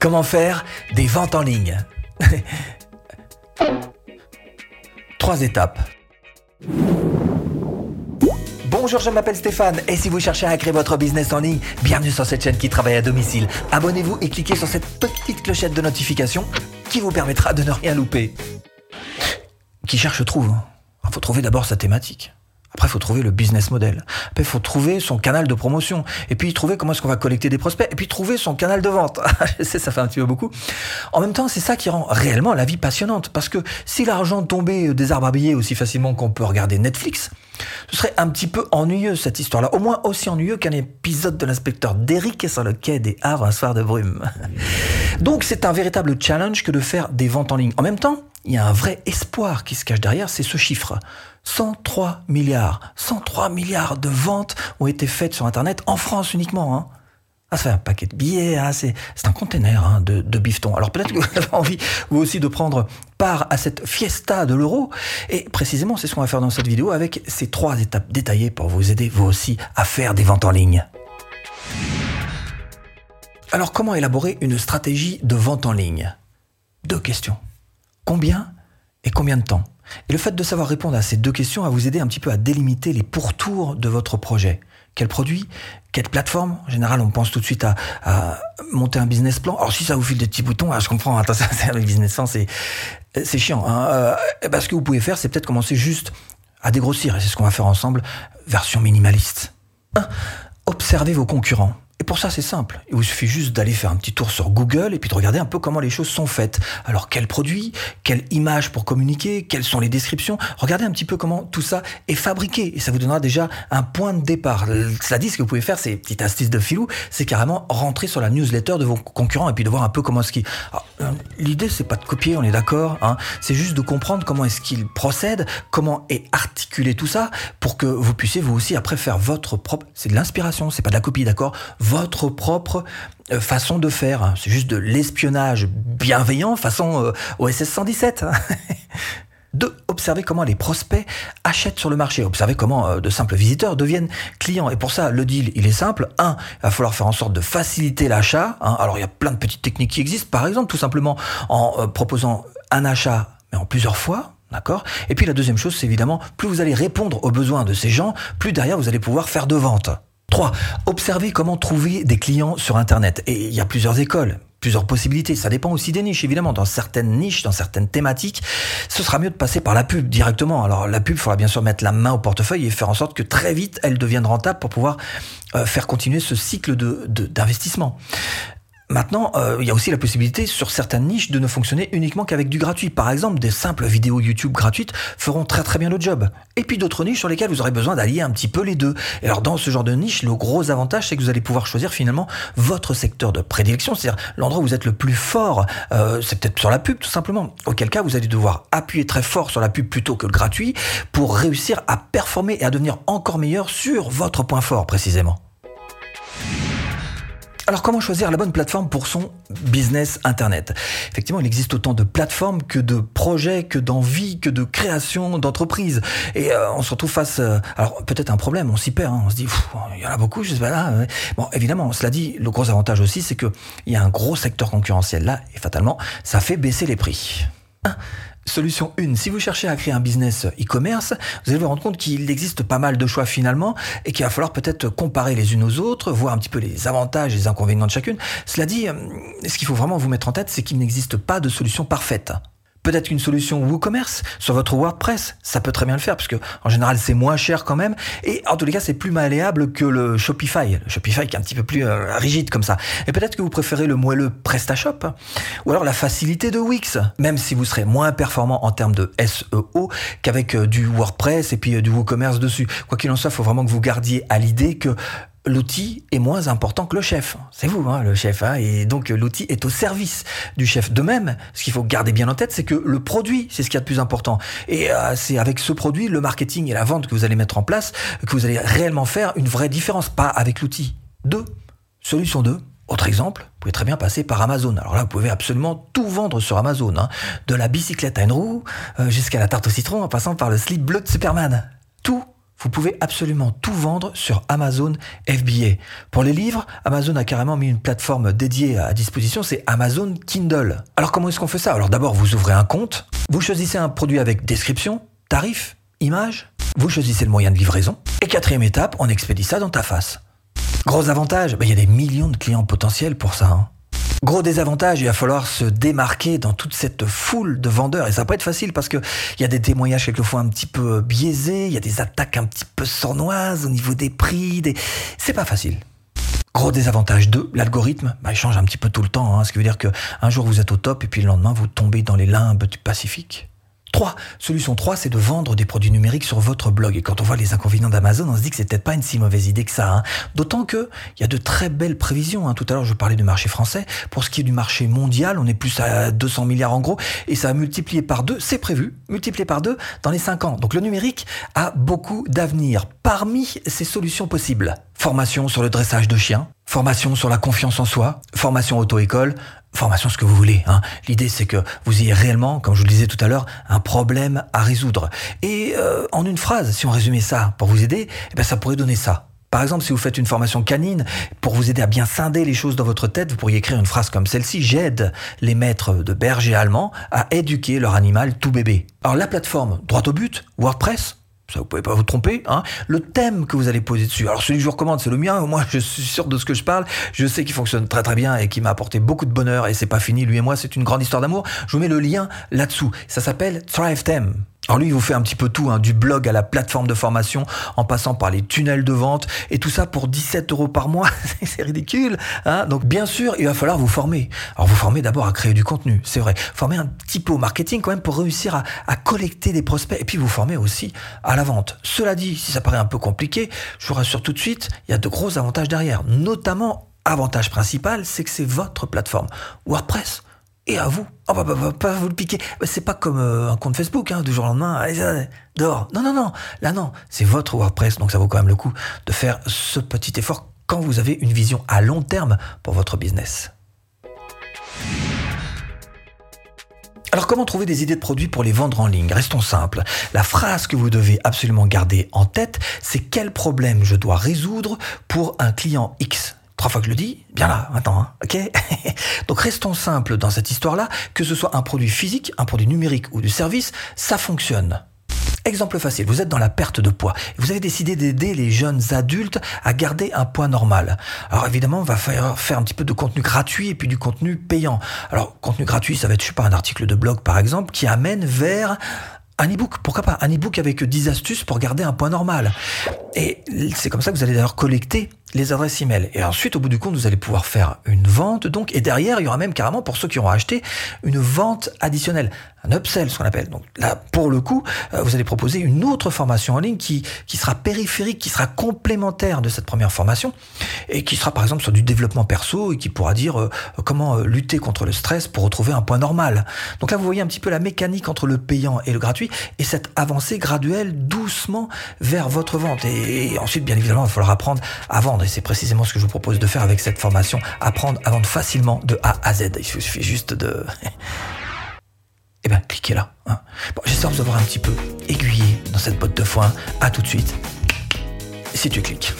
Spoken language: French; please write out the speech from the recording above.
Comment faire des ventes en ligne Trois étapes. Bonjour, je m'appelle Stéphane et si vous cherchez à créer votre business en ligne, bienvenue sur cette chaîne qui travaille à domicile. Abonnez-vous et cliquez sur cette petite clochette de notification qui vous permettra de ne rien louper. Qui cherche trouve. Il faut trouver d'abord sa thématique. Après, il faut trouver le business model. Après, il faut trouver son canal de promotion. Et puis, trouver comment est-ce qu'on va collecter des prospects. Et puis, trouver son canal de vente. Je sais, ça fait un petit peu beaucoup. En même temps, c'est ça qui rend réellement la vie passionnante. Parce que si l'argent tombait des arbres à billets aussi facilement qu'on peut regarder Netflix, ce serait un petit peu ennuyeux, cette histoire-là. Au moins aussi ennuyeux qu'un épisode de l'inspecteur Derrick sur le quai des Havres un soir de brume. Donc, c'est un véritable challenge que de faire des ventes en ligne. En même temps, il y a un vrai espoir qui se cache derrière, c'est ce chiffre. 103 milliards. 103 milliards de ventes ont été faites sur Internet en France uniquement. Hein. Ah, ça fait un paquet de billets, hein, c'est, un container hein, de, de. Alors peut-être que vous avez envie, vous aussi, de prendre part à cette fiesta de l'euro. Et précisément, c'est ce qu'on va faire dans cette vidéo avec ces trois étapes détaillées pour vous aider, vous aussi, à faire des ventes en ligne. Alors comment élaborer une stratégie de vente en ligne? Deux questions. Combien et combien de temps et le fait de savoir répondre à ces deux questions va vous aider un petit peu à délimiter les pourtours de votre projet. Quel produit Quelle plateforme? En général, on pense tout de suite à, monter un business plan. Alors si ça vous file des petits boutons, ah, je comprends, attends, c'est le business plan, c'est c'est chiant. Hein. Euh, ce que vous pouvez faire, c'est peut-être commencer juste à dégrossir, et c'est ce qu'on va faire ensemble, version minimaliste. Observez vos concurrents. Et pour ça, c'est simple. Il vous suffit juste d'aller faire un petit tour sur Google et puis de regarder un peu comment les choses sont faites. Alors, quel produit, quelle image pour communiquer, quelles sont les descriptions. Regardez un petit peu comment tout ça est fabriqué et ça vous donnera déjà un point de départ. Cela dit, ce que vous pouvez faire, c'est petite astuce de filou, c'est carrément rentrer sur la newsletter de vos concurrents et puis de voir un peu comment est-ce qu'ils. Euh, l'idée, c'est pas de copier, on est d'accord. Hein. C'est juste de comprendre comment est-ce qu'ils procèdent, comment est articulé tout ça pour que vous puissiez vous aussi après faire votre propre. C'est de l'inspiration, c'est pas de la copie, d'accord votre propre euh, façon de faire. C'est juste de l'espionnage bienveillant façon euh, OSS 117. Deux, observer comment les prospects achètent sur le marché. Observer comment euh, de simples visiteurs deviennent clients. Et pour ça, le deal, il est simple. Un, il va falloir faire en sorte de faciliter l'achat. Hein. Alors, il y a plein de petites techniques qui existent. Par exemple, tout simplement en proposant un achat, mais en plusieurs fois. D'accord Et puis la deuxième chose, c'est évidemment, plus vous allez répondre aux besoins de ces gens, plus derrière vous allez pouvoir faire de ventes. 3. Observez comment trouver des clients sur Internet. Et il y a plusieurs écoles plusieurs possibilités. Ça dépend aussi des niches, évidemment. Dans certaines niches, dans certaines thématiques, ce sera mieux de passer par la pub directement. Alors la pub, il faudra bien sûr mettre la main au portefeuille et faire en sorte que très vite, elle devienne rentable pour pouvoir euh, faire continuer ce cycle d'investissement. Maintenant, euh, il y a aussi la possibilité sur certaines niches de ne fonctionner uniquement qu'avec du gratuit. Par exemple, des simples vidéos YouTube gratuites feront très très bien le job. Et puis d'autres niches sur lesquelles vous aurez besoin d'allier un petit peu les deux. Et alors dans ce genre de niche, le gros avantage, c'est que vous allez pouvoir choisir finalement votre secteur de prédilection, c'est-à-dire l'endroit où vous êtes le plus fort. Euh, c'est peut-être sur la pub tout simplement. Auquel cas, vous allez devoir appuyer très fort sur la pub plutôt que le gratuit pour réussir à performer et à devenir encore meilleur sur votre point fort précisément. Alors comment choisir la bonne plateforme pour son business Internet? Effectivement, il existe autant de plateformes que de projets, que d'envie, que de création d'entreprises. Et euh, on se retrouve face, euh, alors peut-être un problème, on s'y perd, hein. on se dit, il y en a beaucoup, je sais pas là. Bon, évidemment, cela dit, le gros avantage aussi, c'est qu'il y a un gros secteur concurrentiel là, et fatalement, ça fait baisser les prix. Solution 1, si vous cherchez à créer un business e-commerce, vous allez vous rendre compte qu'il existe pas mal de choix finalement et qu'il va falloir peut-être comparer les unes aux autres, voir un petit peu les avantages et les inconvénients de chacune. Cela dit, euh, ce qu'il faut vraiment vous mettre en tête, c'est qu'il n'existe pas de solution parfaite. Peut-être qu'une solution WooCommerce sur votre WordPress, ça peut très bien le faire, parce en général c'est moins cher quand même, et en tous les cas c'est plus malléable que le Shopify, le Shopify qui est un petit peu plus euh, rigide comme ça. Et peut-être que vous préférez le moelleux PrestaShop, ou alors la facilité de Wix, même si vous serez moins performant en termes de SEO qu'avec euh, du WordPress et puis euh, du WooCommerce dessus. Quoi qu'il en soit, il faut vraiment que vous gardiez à l'idée que l'outil est moins important que le chef. C'est vous, hein, le chef. Hein, et donc l'outil est au service du chef. De même, ce qu'il faut garder bien en tête, c'est que le produit, c'est ce qui est le plus important. Et euh, c'est avec ce produit, le marketing et la vente que vous allez mettre en place, que vous allez réellement faire une vraie différence, pas avec l'outil. Deux, solution 2. Autre exemple, vous pouvez très bien passer par Amazon. Alors là, vous pouvez absolument tout vendre sur Amazon. Hein. De la bicyclette à une roue euh, jusqu'à la tarte au citron en passant par le slip bleu de Superman. Tout vous pouvez absolument tout vendre sur Amazon FBA. Pour les livres, Amazon a carrément mis une plateforme dédiée à disposition, c'est Amazon Kindle. Alors comment est-ce qu'on fait ça? Alors d'abord, vous ouvrez un compte, vous choisissez un produit avec description, tarif, image, vous choisissez le moyen de livraison, et quatrième étape, on expédie ça dans ta face. Gros avantage, ben, il y a des millions de clients potentiels pour ça. Hein. Gros désavantage, il va falloir se démarquer dans toute cette foule de vendeurs. Et ça pas être facile parce qu'il y a des témoignages quelquefois un petit peu biaisés, il y a des attaques un petit peu sournoises au niveau des prix. Des... C'est pas facile. Gros désavantage 2, l'algorithme, bah, il change un petit peu tout le temps. Hein, ce qui veut dire qu'un jour vous êtes au top et puis le lendemain vous tombez dans les limbes du Pacifique. 3. Solution 3, c'est de vendre des produits numériques sur votre blog. Et quand on voit les inconvénients d'Amazon, on se dit que c'est peut-être pas une si mauvaise idée que ça. Hein. D'autant que il y a de très belles prévisions. Hein. Tout à l'heure, je parlais du marché français. Pour ce qui est du marché mondial, on est plus à 200 milliards en gros. Et ça a multiplié par deux, c'est prévu, multiplié par deux dans les 5 ans. Donc le numérique a beaucoup d'avenir. Parmi ces solutions possibles, formation sur le dressage de chiens, formation sur la confiance en soi, formation auto-école, formation ce que vous voulez. Hein. L'idée c'est que vous ayez réellement, comme je vous le disais tout à l'heure, un problème à résoudre. Et euh, en une phrase, si on résumait ça pour vous aider, eh bien, ça pourrait donner ça. Par exemple, si vous faites une formation canine, pour vous aider à bien scinder les choses dans votre tête, vous pourriez écrire une phrase comme celle-ci. J'aide les maîtres de bergers allemands à éduquer leur animal tout bébé. Alors la plateforme, droit au but, WordPress, ça vous pouvez pas vous tromper, hein. Le thème que vous allez poser dessus. Alors celui que je vous recommande, c'est le mien. Moi, je suis sûr de ce que je parle. Je sais qu'il fonctionne très très bien et qui m'a apporté beaucoup de bonheur. Et c'est pas fini. Lui et moi, c'est une grande histoire d'amour. Je vous mets le lien là-dessous. Ça s'appelle Thrive Theme. Alors lui, il vous fait un petit peu tout, hein, du blog à la plateforme de formation, en passant par les tunnels de vente, et tout ça pour 17 euros par mois. c'est ridicule. Hein Donc bien sûr, il va falloir vous former. Alors vous former d'abord à créer du contenu, c'est vrai. Former un petit peu au marketing quand même pour réussir à, à collecter des prospects, et puis vous former aussi à la vente. Cela dit, si ça paraît un peu compliqué, je vous rassure tout de suite, il y a de gros avantages derrière. Notamment, avantage principal, c'est que c'est votre plateforme. WordPress et à vous. Oh, pas vous le piquer. C'est pas comme euh, un compte Facebook, hein, du jour au lendemain, allez, dehors. Non, non, non. Là, non. C'est votre WordPress, donc ça vaut quand même le coup de faire ce petit effort quand vous avez une vision à long terme pour votre business. Alors comment trouver des idées de produits pour les vendre en ligne? Restons simples. La phrase que vous devez absolument garder en tête, c'est quel problème je dois résoudre pour un client X? Trois fois que je le dis, bien là, maintenant, hein, ok Donc restons simples dans cette histoire-là, que ce soit un produit physique, un produit numérique ou du service, ça fonctionne. Exemple facile, vous êtes dans la perte de poids. Vous avez décidé d'aider les jeunes adultes à garder un poids normal. Alors évidemment, on va faire, faire un petit peu de contenu gratuit et puis du contenu payant. Alors contenu gratuit, ça va être, je sais pas, un article de blog par exemple, qui amène vers un e-book, pourquoi pas? Un e-book avec 10 astuces pour garder un poids normal. Et c'est comme ça que vous allez d'ailleurs collecter les adresses email. Et ensuite, au bout du compte, vous allez pouvoir faire une vente, donc, et derrière, il y aura même carrément, pour ceux qui auront acheté, une vente additionnelle, un upsell, ce qu'on appelle. Donc là, pour le coup, euh, vous allez proposer une autre formation en ligne qui, qui sera périphérique, qui sera complémentaire de cette première formation, et qui sera par exemple sur du développement perso, et qui pourra dire euh, comment euh, lutter contre le stress pour retrouver un point normal. Donc là, vous voyez un petit peu la mécanique entre le payant et le gratuit, et cette avancée graduelle doucement vers votre vente. Et, et ensuite, bien évidemment, il va falloir apprendre à vendre et c'est précisément ce que je vous propose de faire avec cette formation, apprendre à vendre facilement de A à Z. Il suffit juste de... Eh ben, cliquez là. Hein. Bon, j'espère vous avoir un petit peu aiguillé dans cette botte de foin. À tout de suite. Si tu cliques.